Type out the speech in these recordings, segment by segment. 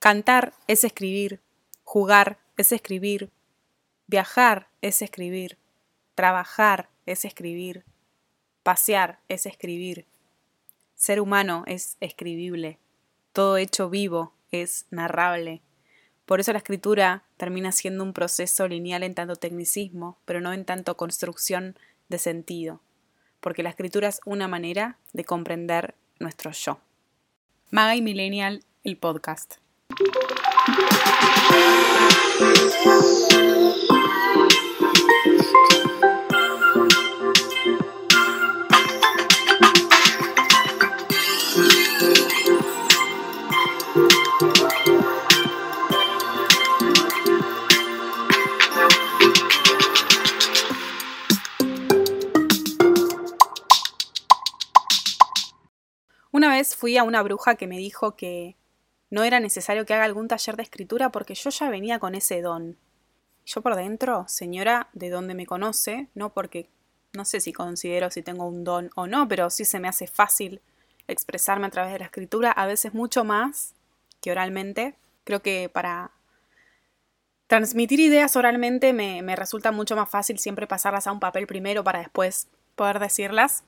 Cantar es escribir, jugar es escribir, viajar es escribir, trabajar es escribir, pasear es escribir, ser humano es escribible, todo hecho vivo es narrable. Por eso la escritura termina siendo un proceso lineal en tanto tecnicismo, pero no en tanto construcción de sentido, porque la escritura es una manera de comprender nuestro yo. Maga y Millennial, el podcast. Una vez fui a una bruja que me dijo que no era necesario que haga algún taller de escritura porque yo ya venía con ese don. Yo por dentro, señora, de donde me conoce, no porque no sé si considero si tengo un don o no, pero sí se me hace fácil expresarme a través de la escritura, a veces mucho más que oralmente. Creo que para transmitir ideas oralmente me, me resulta mucho más fácil siempre pasarlas a un papel primero para después poder decirlas.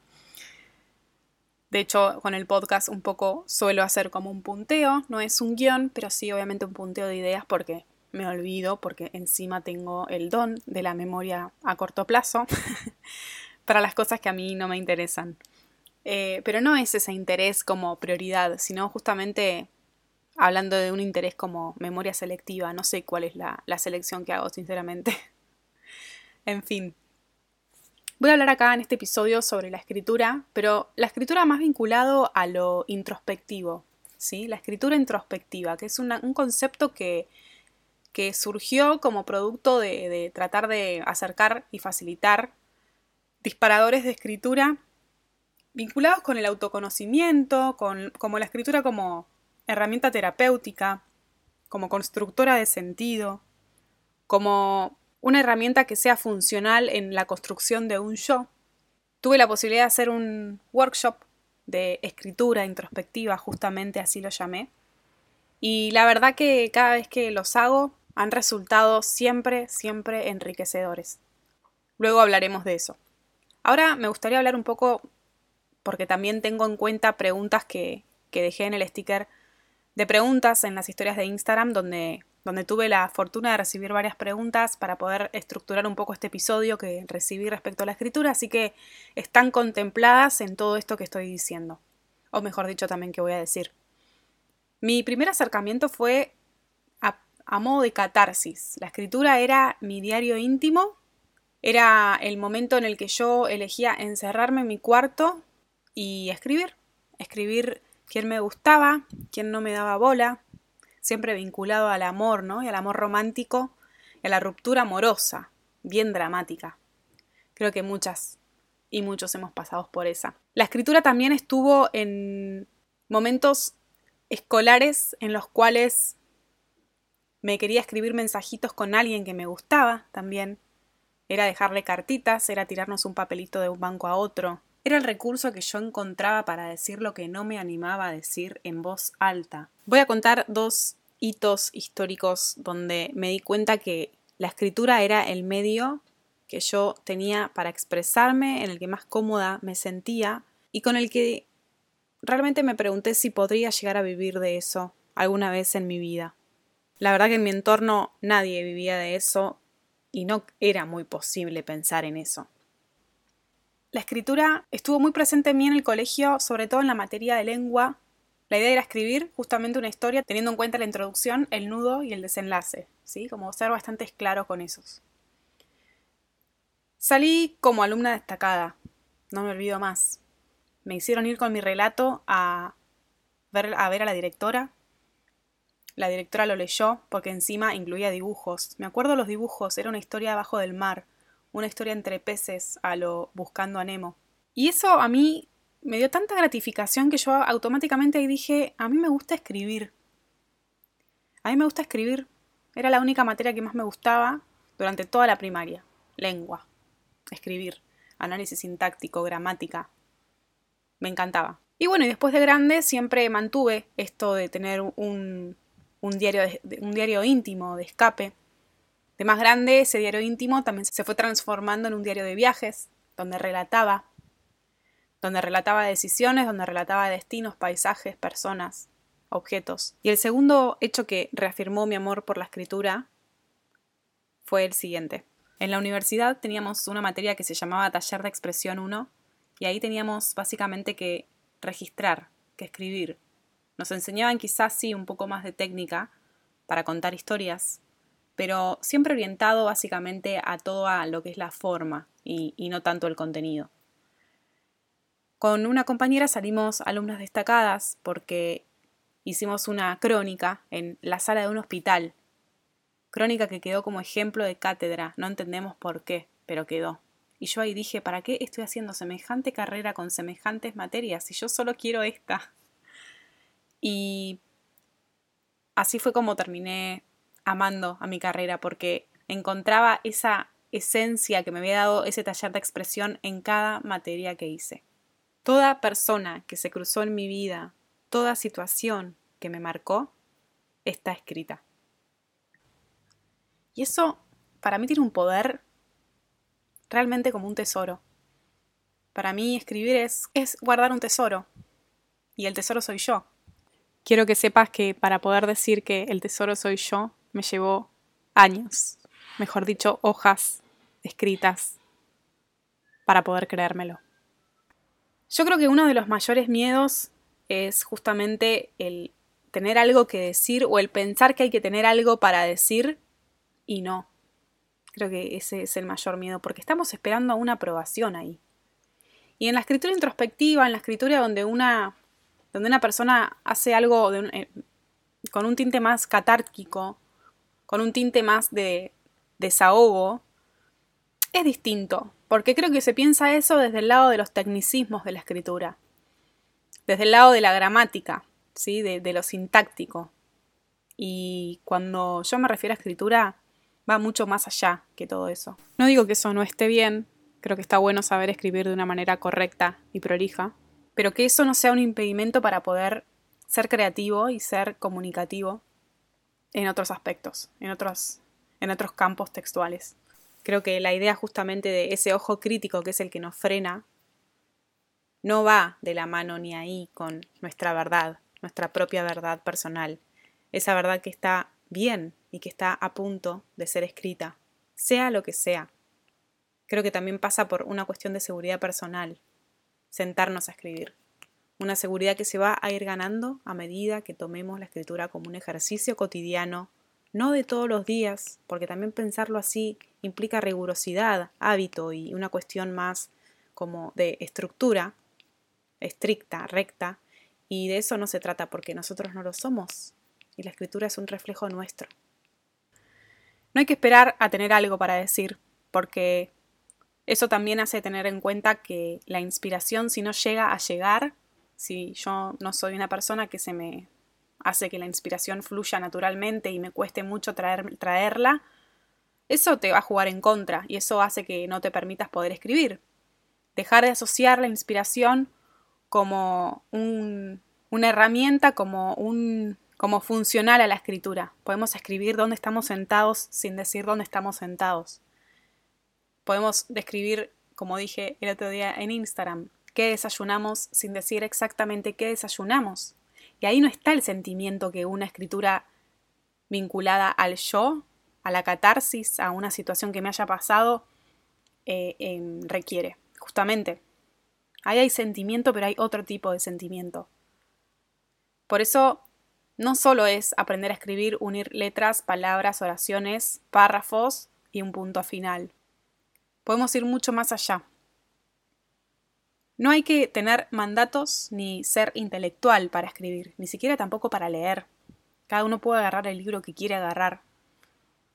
De hecho, con el podcast un poco suelo hacer como un punteo, no es un guion, pero sí obviamente un punteo de ideas porque me olvido, porque encima tengo el don de la memoria a corto plazo para las cosas que a mí no me interesan. Eh, pero no es ese interés como prioridad, sino justamente hablando de un interés como memoria selectiva. No sé cuál es la, la selección que hago, sinceramente. en fin, Voy a hablar acá en este episodio sobre la escritura, pero la escritura más vinculado a lo introspectivo, ¿sí? La escritura introspectiva, que es un concepto que, que, surgió como producto de, tratar de acercar y facilitar disparadores de escritura vinculados con el autoconocimiento, con, como la escritura como herramienta terapéutica, como constructora de sentido, como una herramienta que sea funcional en la construcción de un yo. Tuve la posibilidad de hacer un workshop de escritura introspectiva, justamente así lo llamé. Y la verdad que cada vez que los hago han resultado siempre, siempre enriquecedores. Luego hablaremos de eso. Ahora me gustaría hablar un poco, porque también tengo en cuenta preguntas que, que dejé en el sticker de preguntas en las historias de Instagram, donde donde tuve la fortuna de recibir varias preguntas para poder estructurar un poco este episodio que recibí respecto a la escritura, así que están contempladas en todo esto que estoy diciendo, o mejor dicho también que voy a decir. Mi primer acercamiento fue a, a modo de catarsis. La escritura era mi diario íntimo, era el momento en el que yo elegía encerrarme en mi cuarto y escribir, escribir quién me gustaba, quién no me daba bola, siempre vinculado al amor, ¿no? Y al amor romántico y a la ruptura amorosa, bien dramática. Creo que muchas y muchos hemos pasado por esa. La escritura también estuvo en momentos escolares en los cuales me quería escribir mensajitos con alguien que me gustaba también. Era dejarle cartitas, era tirarnos un papelito de un banco a otro. Era el recurso que yo encontraba para decir lo que no me animaba a decir en voz alta. Voy a contar dos hitos históricos donde me di cuenta que la escritura era el medio que yo tenía para expresarme, en el que más cómoda me sentía y con el que realmente me pregunté si podría llegar a vivir de eso alguna vez en mi vida. La verdad que en mi entorno nadie vivía de eso y no era muy posible pensar en eso. La escritura estuvo muy presente en mí en el colegio, sobre todo en la materia de lengua. La idea era escribir justamente una historia teniendo en cuenta la introducción, el nudo y el desenlace, ¿sí? Como ser bastante claro con esos. Salí como alumna destacada, no me olvido más. Me hicieron ir con mi relato a ver a, ver a la directora. La directora lo leyó porque encima incluía dibujos. Me acuerdo los dibujos, era una historia abajo del mar una historia entre peces a lo buscando a Nemo. Y eso a mí me dio tanta gratificación que yo automáticamente dije, a mí me gusta escribir. A mí me gusta escribir. Era la única materia que más me gustaba durante toda la primaria. Lengua. Escribir. Análisis sintáctico, gramática. Me encantaba. Y bueno, y después de grande siempre mantuve esto de tener un, un diario, un diario íntimo, de escape. De más grande, ese diario íntimo también se fue transformando en un diario de viajes, donde relataba, donde relataba decisiones, donde relataba destinos, paisajes, personas, objetos. Y el segundo hecho que reafirmó mi amor por la escritura fue el siguiente. En la universidad teníamos una materia que se llamaba Taller de Expresión 1 y ahí teníamos básicamente que registrar, que escribir. Nos enseñaban quizás sí un poco más de técnica para contar historias, pero siempre orientado básicamente a todo a lo que es la forma y, no tanto el contenido. Con una compañera salimos alumnas destacadas porque hicimos una crónica en la sala de un hospital. Crónica que quedó como ejemplo de cátedra, no entendemos por qué, pero quedó. Y yo ahí dije, ¿para qué estoy haciendo semejante carrera con semejantes materias si yo solo quiero esta? Y así fue como terminé amando a mi carrera, porque encontraba esa esencia que me había dado ese taller de expresión en cada materia que hice. Toda persona que se cruzó en mi vida, toda situación que me marcó, está escrita. Y eso para mí tiene un poder realmente como un tesoro. Para mí escribir es, es guardar un tesoro. Y el tesoro soy yo. Quiero que sepas que para poder decir que el tesoro soy yo, me llevó años, mejor dicho, hojas escritas, para poder creérmelo. Yo creo que uno de los mayores miedos es justamente el tener algo que decir o el pensar que hay que tener algo para decir y no. Creo que ese es el mayor miedo, porque estamos esperando una aprobación ahí. Y en la escritura introspectiva, en la escritura donde una, donde una persona hace algo eh, con un tinte más catárquico, con un tinte más de desahogo, es distinto, porque creo que se piensa eso desde el lado de los tecnicismos de la escritura, desde el lado de la gramática, ¿sí? de, de lo sintáctico. Y cuando yo me refiero a escritura, va mucho más allá que todo eso. No digo que eso no esté bien, creo que está bueno saber escribir de una manera correcta y prolija, pero que eso no sea un impedimento para poder ser creativo y ser comunicativo en otros aspectos, en otros, en otros campos textuales. Creo que la idea justamente de ese ojo crítico que es el que nos frena no va de la mano ni ahí con nuestra verdad, nuestra propia verdad personal, esa verdad que está bien y que está a punto de ser escrita, sea lo que sea. Creo que también pasa por una cuestión de seguridad personal, sentarnos a escribir. Una seguridad que se va a ir ganando a medida que tomemos la escritura como un ejercicio cotidiano, no de todos los días, porque también pensarlo así implica rigurosidad, hábito y una cuestión más como de estructura, estricta, recta, y de eso no se trata porque nosotros no lo somos, y la escritura es un reflejo nuestro. No hay que esperar a tener algo para decir, porque eso también hace tener en cuenta que la inspiración, si no llega a llegar, si yo no soy una persona que se me hace que la inspiración fluya naturalmente y me cueste mucho traer, traerla, eso te va a jugar en contra y eso hace que no te permitas poder escribir. Dejar de asociar la inspiración como una herramienta, como un como funcional a la escritura. Podemos escribir dónde estamos sentados sin decir dónde estamos sentados. Podemos describir, como dije el otro día en Instagram, qué desayunamos sin decir exactamente qué desayunamos. Y ahí no está el sentimiento que una escritura vinculada al yo, a la catarsis, a una situación que me haya pasado, eh, em, requiere. Justamente. Ahí hay sentimiento, pero hay otro tipo de sentimiento. Por eso no solo es aprender a escribir, unir letras, palabras, oraciones, párrafos y un punto final. Podemos ir mucho más allá. No hay que tener mandatos ni ser intelectual para escribir, ni siquiera tampoco para leer. Cada uno puede agarrar el libro que quiere agarrar.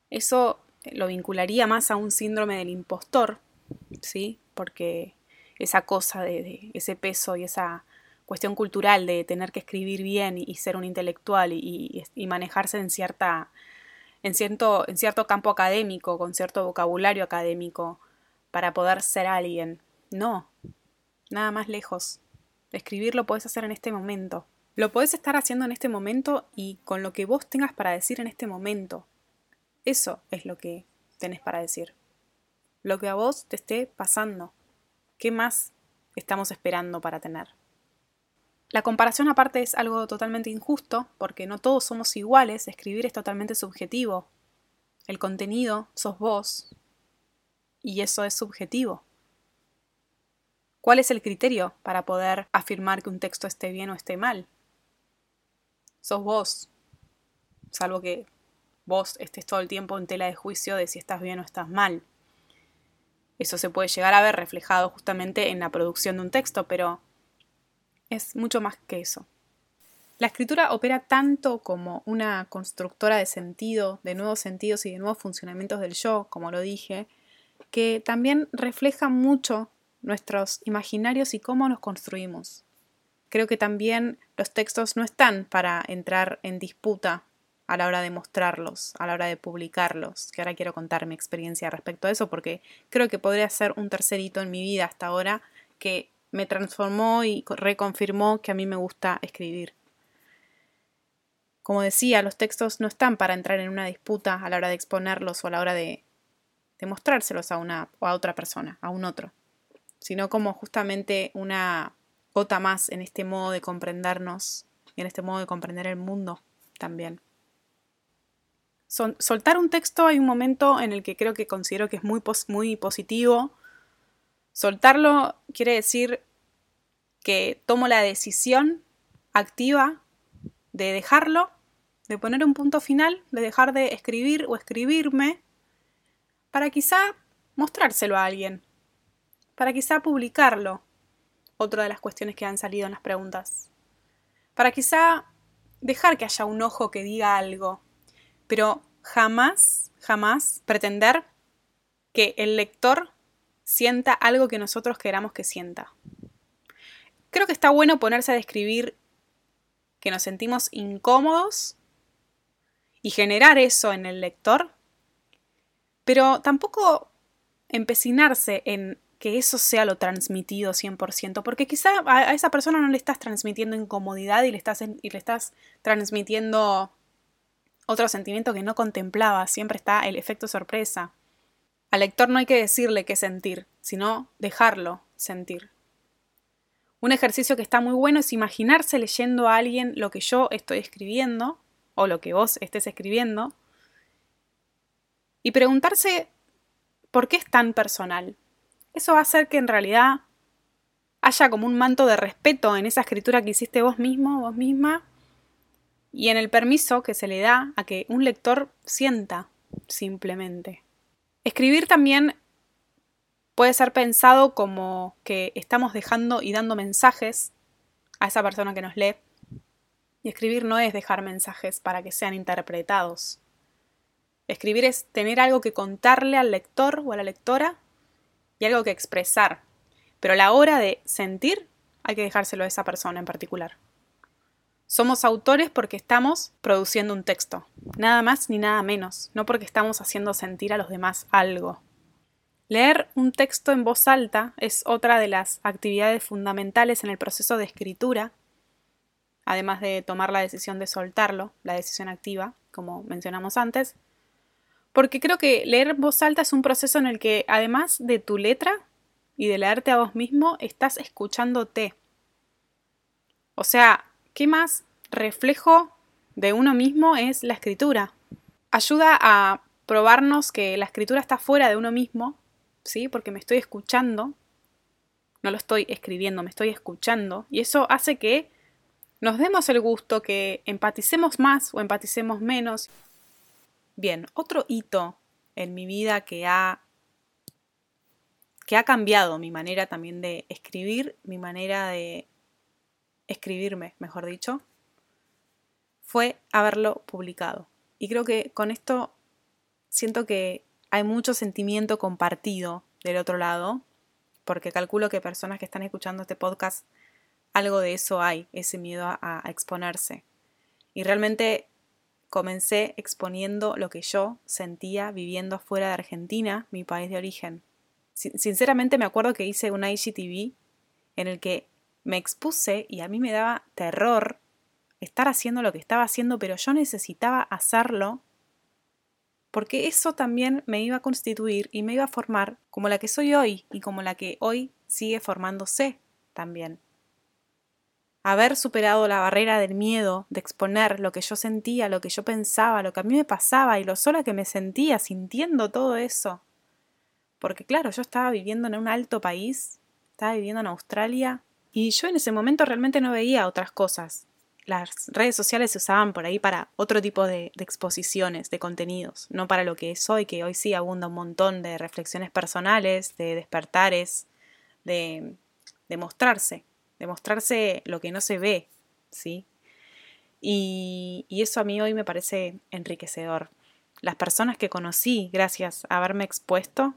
Eso lo vincularía más a un síndrome del impostor, ¿sí? Porque esa cosa de, ese peso y esa cuestión cultural de tener que escribir bien y, ser un intelectual y, manejarse en cierta en cierto, en cierto campo académico, con cierto vocabulario académico, para poder ser alguien. No, nada más lejos. Escribir lo puedes hacer en este momento, Lo podés estar haciendo en este momento y con lo que vos tengas para decir en este momento. Eso es lo que tenés para decir. Lo que a vos te esté pasando. ¿Qué más estamos esperando para tener? La comparación aparte es algo totalmente injusto porque no todos somos iguales, escribir es totalmente subjetivo. El contenido sos vos y eso es subjetivo. ¿Cuál es el criterio para poder afirmar que un texto esté bien o esté mal? Sos vos, salvo que vos estés todo el tiempo en tela de juicio de si estás bien o estás mal. Eso se puede llegar a ver reflejado justamente en la producción de un texto, pero es mucho más que eso. La escritura opera tanto como una constructora de sentido, de nuevos sentidos y de nuevos funcionamientos del yo, como lo dije, que también refleja mucho nuestros imaginarios y cómo nos construimos. Creo que también los textos no están para entrar en disputa a la hora de mostrarlos, a la hora de publicarlos, que ahora quiero contar mi experiencia respecto a eso, porque creo que podría ser un tercer hito en mi vida hasta ahora que me transformó y reconfirmó que a mí me gusta escribir. Como decía, los textos no están para entrar en una disputa a la hora de exponerlos o a la hora de, mostrárselos a una o a otra persona, a un otro, sino como justamente una gota más en este modo de comprendernos y en este modo de comprender el mundo también. soltar un texto hay un momento en el que creo que considero que es muy, muy positivo Soltarlo quiere decir que tomo la decisión activa de dejarlo, de poner un punto final, de dejar de escribir o escribirme, para quizá mostrárselo a alguien, para quizá publicarlo. Otra de las cuestiones que han salido en las preguntas. Para quizá dejar que haya un ojo que diga algo, pero jamás, jamás pretender que el lector sienta algo que nosotros queramos que sienta. Creo que está bueno ponerse a describir que nos sentimos incómodos y generar eso en el lector, pero tampoco empecinarse en que eso sea lo transmitido 100%, porque quizá a esa persona no le estás transmitiendo incomodidad y le estás, y le estás transmitiendo otro sentimiento que no contemplaba, siempre está el efecto sorpresa. Al lector no hay que decirle qué sentir, sino dejarlo sentir. Un ejercicio que está muy bueno es imaginarse leyendo a alguien lo que yo estoy escribiendo o lo que vos estés escribiendo y preguntarse por qué es tan personal. Eso va a hacer que en realidad haya como un manto de respeto en esa escritura que hiciste vos mismo, vos misma, y en el permiso que se le da a que un lector sienta simplemente. Escribir también puede ser pensado como que estamos dejando y dando mensajes a esa persona que nos lee. Y escribir no es dejar mensajes para que sean interpretados. Escribir es tener algo que contarle al lector o a la lectora y algo que expresar. Pero a la hora de sentir hay que dejárselo a esa persona en particular. Somos autores porque estamos produciendo un texto, nada más ni nada menos, no porque estamos haciendo sentir a los demás algo. Leer un texto en voz alta es otra de las actividades fundamentales en el proceso de escritura, además de tomar la decisión de soltarlo, la decisión activa, como mencionamos antes, porque creo que leer voz alta es un proceso en el que, además de tu letra y de leerte a vos mismo, estás escuchándote. O sea, ¿Qué más reflejo de uno mismo es la escritura? Ayuda a probarnos que la escritura está fuera de uno mismo, ¿sí? Porque me estoy escuchando, no lo estoy escribiendo, me estoy escuchando, y eso hace que nos demos el gusto, que empaticemos más o empaticemos menos. Bien, otro hito en mi vida que ha que ha cambiado mi manera también de escribir, mi manera de escribirme, mejor dicho, fue haberlo publicado. Y creo que con esto siento que hay mucho sentimiento compartido del otro lado, porque calculo que personas que están escuchando este podcast, algo de eso hay, ese miedo a, exponerse. Y realmente comencé exponiendo lo que yo sentía viviendo afuera de Argentina, mi país de origen. Sinceramente me acuerdo que hice un IGTV en el que me expuse y a mí me daba terror estar haciendo lo que estaba haciendo, pero yo necesitaba hacerlo porque eso también me iba a constituir y me iba a formar como la que soy hoy y como la que hoy sigue formándose también. Haber superado la barrera del miedo, de exponer lo que yo sentía, lo que yo pensaba, lo que a mí me pasaba y lo sola que me sentía sintiendo todo eso. Porque claro, yo estaba viviendo en un alto país, estaba viviendo en Australia y yo en ese momento realmente no veía otras cosas las redes sociales se usaban por ahí para otro tipo de, exposiciones, de contenidos, no para lo que es hoy, que hoy sí abunda un montón de reflexiones personales, de despertares, de, de mostrarse, de mostrarse lo que no se ve, ¿sí? Y, y eso a mí hoy me parece enriquecedor. Las personas que conocí gracias a haberme expuesto,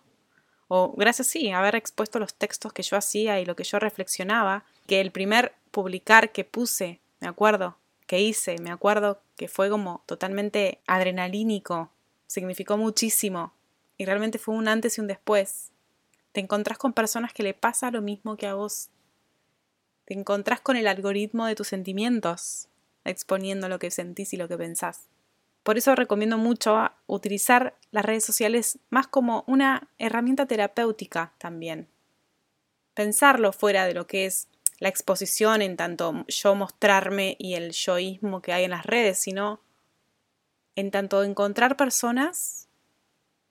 o gracias sí, a haber expuesto los textos que yo hacía y lo que yo reflexionaba, que el primer publicar que puse me acuerdo que hice, me acuerdo que fue como totalmente adrenalínico, significó muchísimo y realmente fue un antes y un después. Te encontrás con personas que le pasa lo mismo que a vos. Te encontrás con el algoritmo de tus sentimientos, exponiendo lo que sentís y lo que pensás. Por eso recomiendo mucho utilizar las redes sociales más como una herramienta terapéutica también. Pensarlo fuera de lo que es la exposición en tanto yo mostrarme y el yoísmo que hay en las redes, sino en tanto encontrar personas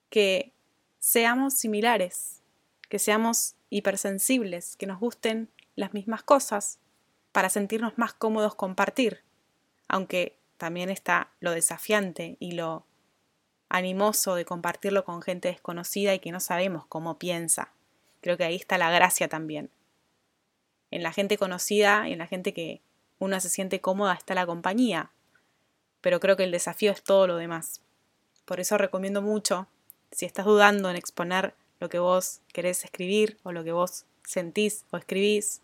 que seamos similares, que seamos hipersensibles, que nos gusten las mismas cosas, para sentirnos más cómodos compartir, aunque también está lo desafiante y lo animoso de compartirlo con gente desconocida y que no sabemos cómo piensa. Creo que ahí está la gracia también en la gente conocida y en la gente que uno se siente cómoda está la compañía. Pero creo que el desafío es todo lo demás. Por eso recomiendo mucho, si estás dudando en exponer lo que vos querés escribir o lo que vos sentís o escribís,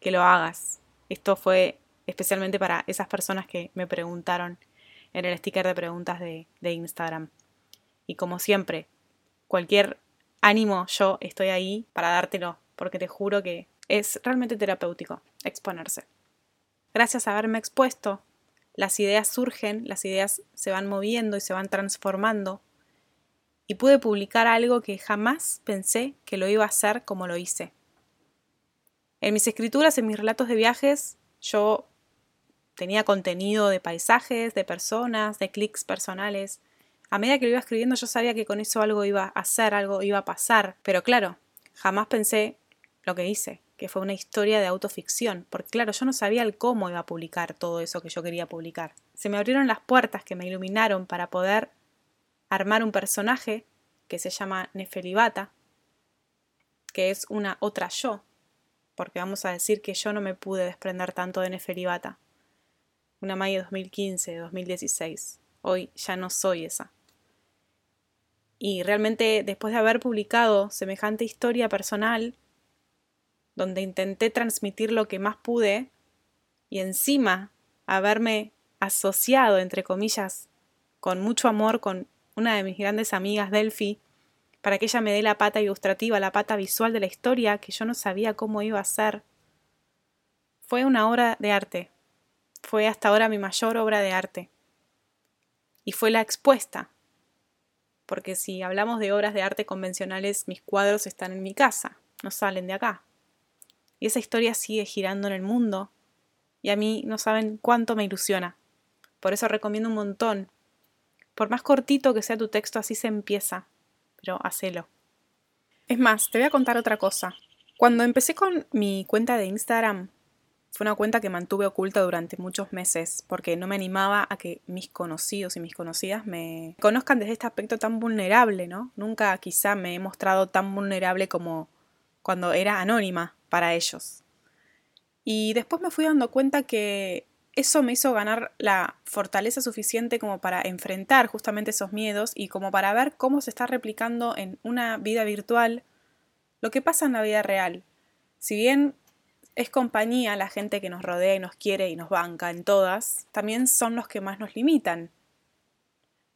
que lo hagas. Esto fue especialmente para esas personas que me preguntaron en el sticker de preguntas de, de Instagram. Y como siempre, cualquier ánimo yo estoy ahí para dártelo, porque te juro que es realmente terapéutico exponerse. Gracias a haberme expuesto, las ideas surgen, las ideas se van moviendo y se van transformando, y pude publicar algo que jamás pensé que lo iba a hacer como lo hice. En mis escrituras, en mis relatos de viajes, yo tenía contenido de paisajes, de personas, de clics personales. A medida que lo iba escribiendo yo sabía que con eso algo iba a hacer, algo iba a pasar, pero claro, jamás pensé lo que hice, que fue una historia de autoficción, porque claro, yo no sabía el cómo iba a publicar todo eso que yo quería publicar. Se me abrieron las puertas que me iluminaron para poder armar un personaje que se llama Nefelibata, que es una otra yo, porque vamos a decir que yo no me pude desprender tanto de Nefelibata. Una Maya 2015, 2016. Hoy ya no soy esa. Y realmente después de haber publicado semejante historia personal, donde intenté transmitir lo que más pude y encima haberme asociado, entre comillas, con mucho amor con una de mis grandes amigas, Delphi, para que ella me dé la pata ilustrativa, la pata visual de la historia que yo no sabía cómo iba a ser. Fue una obra de arte. Fue hasta ahora mi mayor obra de arte. Y fue la expuesta. Porque si hablamos de obras de arte convencionales, mis cuadros están en mi casa, no salen de acá. Y esa historia sigue girando en el mundo. Y a mí no saben cuánto me ilusiona. Por eso recomiendo un montón. Por más cortito que sea tu texto, así se empieza. Pero hacelo. Es más, te voy a contar otra cosa. Cuando empecé con mi cuenta de Instagram, fue una cuenta que mantuve oculta durante muchos meses porque no me animaba a que mis conocidos y mis conocidas me conozcan desde este aspecto tan vulnerable, ¿no? Nunca quizá me he mostrado tan vulnerable como cuando era anónima para ellos. Y después me fui dando cuenta que eso me hizo ganar la fortaleza suficiente como para enfrentar justamente esos miedos y como para ver cómo se está replicando en una vida virtual lo que pasa en la vida real. Si bien es compañía la gente que nos rodea y nos quiere y nos banca en todas, también son los que más nos limitan.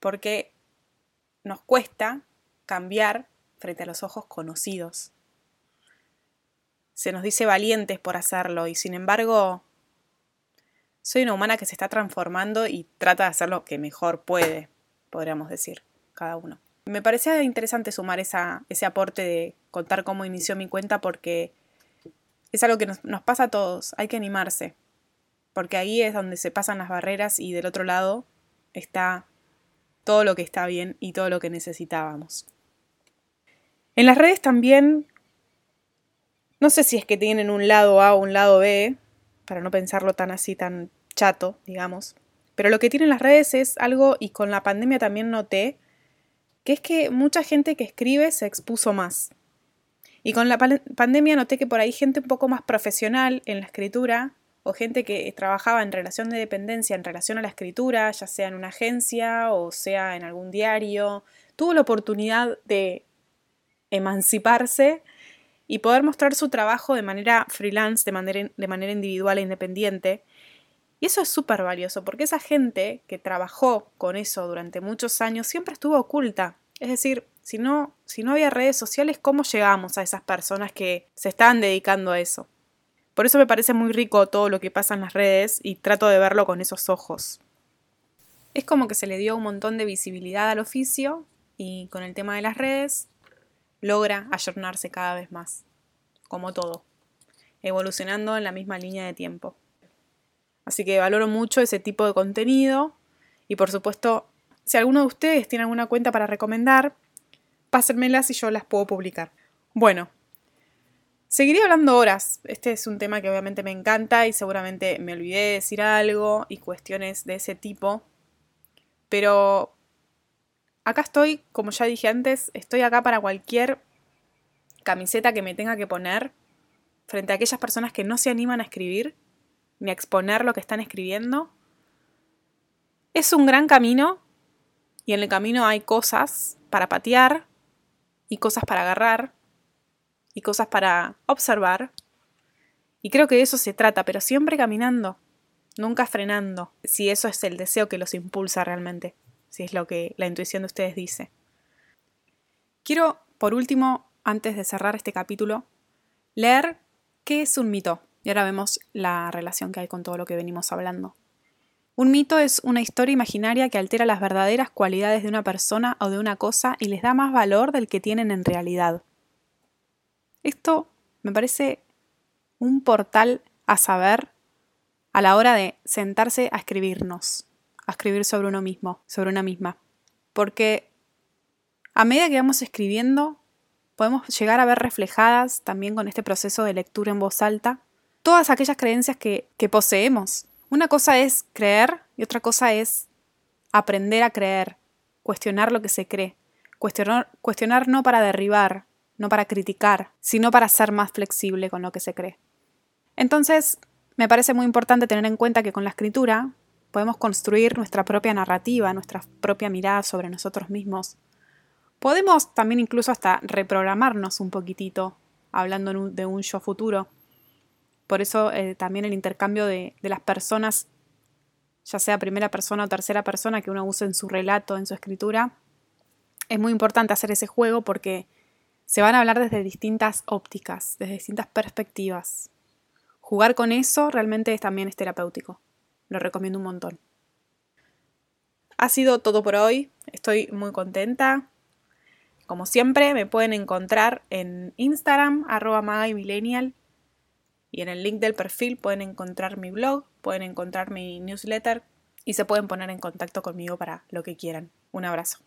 Porque nos cuesta cambiar frente a los ojos conocidos se nos dice valientes por hacerlo y sin embargo soy una humana que se está transformando y trata de hacer lo que mejor puede, podríamos decir, cada uno. Me parecía interesante sumar esa, ese aporte de contar cómo inició mi cuenta porque es algo que nos, nos pasa a todos, hay que animarse, porque ahí es donde se pasan las barreras y del otro lado está todo lo que está bien y todo lo que necesitábamos. En las redes también, no sé si es que tienen un lado A o un lado B, para no pensarlo tan así, tan chato, digamos, pero lo que tienen las redes es algo, y con la pandemia también noté, que es que mucha gente que escribe se expuso más. Y con la pandemia noté que por ahí gente un poco más profesional en la escritura o gente que trabajaba en relación de dependencia en relación a la escritura, ya sea en una agencia o sea en algún diario, tuvo la oportunidad de emanciparse y poder mostrar su trabajo de manera freelance, de manera, de manera individual e independiente. Y eso es súper valioso, porque esa gente que trabajó con eso durante muchos años siempre estuvo oculta. Es decir, si no, si no había redes sociales, ¿cómo llegamos a esas personas que se estaban dedicando a eso? Por eso me parece muy rico todo lo que pasa en las redes y trato de verlo con esos ojos. Es como que se le dio un montón de visibilidad al oficio y con el tema de las redes logra ayornarse cada vez más, como todo, evolucionando en la misma línea de tiempo. Así que valoro mucho ese tipo de contenido y por supuesto, si alguno de ustedes tiene alguna cuenta para recomendar, pásenmelas y yo las puedo publicar. Bueno, Seguiría hablando horas. Este es un tema que obviamente me encanta y seguramente me olvidé de decir algo y cuestiones de ese tipo. Pero acá estoy, como ya dije antes, estoy acá para cualquier camiseta que me tenga que poner frente a aquellas personas que no se animan a escribir ni a exponer lo que están escribiendo. Es un gran camino y en el camino hay cosas para patear y cosas para agarrar y cosas para observar. Y creo que de eso se trata, pero siempre caminando, nunca frenando, si eso es el deseo que los impulsa realmente, si es lo que la intuición de ustedes dice. Quiero, por último, antes de cerrar este capítulo, leer qué es un mito. Y ahora vemos la relación que hay con todo lo que venimos hablando. Un mito es una historia imaginaria que altera las verdaderas cualidades de una persona o de una cosa y les da más valor del que tienen en realidad. Esto me parece un portal a saber a la hora de sentarse a escribirnos, a escribir sobre uno mismo, sobre una misma. Porque a medida que vamos escribiendo, podemos llegar a ver reflejadas también con este proceso de lectura en voz alta todas aquellas creencias que, poseemos. Una cosa es creer y otra cosa es aprender a creer, cuestionar lo que se cree, cuestionar no para derribar, no para criticar, sino para ser más flexible con lo que se cree. Entonces, me parece muy importante tener en cuenta que con la escritura podemos construir nuestra propia narrativa, nuestra propia mirada sobre nosotros mismos. Podemos también incluso hasta reprogramarnos un poquitito, hablando de un yo futuro. Por eso eh, también el intercambio de, de las personas, ya sea primera persona o tercera persona, que uno use en su relato, en su escritura, es muy importante hacer ese juego porque se van a hablar desde distintas ópticas, desde distintas perspectivas. Jugar con eso realmente también es terapéutico. Lo recomiendo un montón. Ha sido todo por hoy. Estoy muy contenta. Como siempre, me pueden encontrar en Instagram, arroba. Y en el link del perfil pueden encontrar mi blog, pueden encontrar mi newsletter y se pueden poner en contacto conmigo para lo que quieran. Un abrazo.